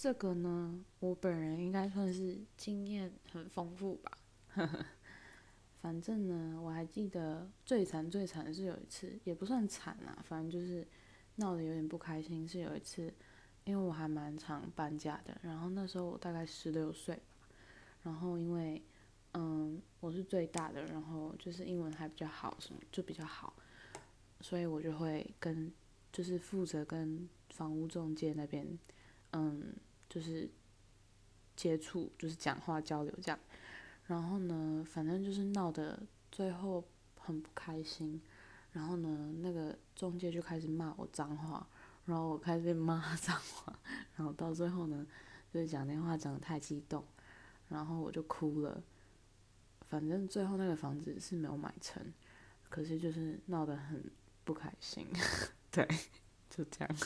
这个呢，我本人应该算是经验很丰富吧。反正呢，我还记得最惨最惨的是有一次，也不算惨啊，反正就是闹得有点不开心。是有一次，因为我还蛮常搬家的，然后那时候我大概十六岁吧，然后因为嗯我是最大的，然后就是英文还比较好，什么就比较好，所以我就会跟就是负责跟房屋中介那边嗯就是接触，就是讲话交流这样。然后呢，反正就是闹得最后很不开心。然后呢，那个中介就开始骂我脏话，然后我开始骂脏话，然后到最后呢，就是讲电话讲得太激动，然后我就哭了。反正最后那个房子是没有买成，可是就是闹得很不开心，对，就这样。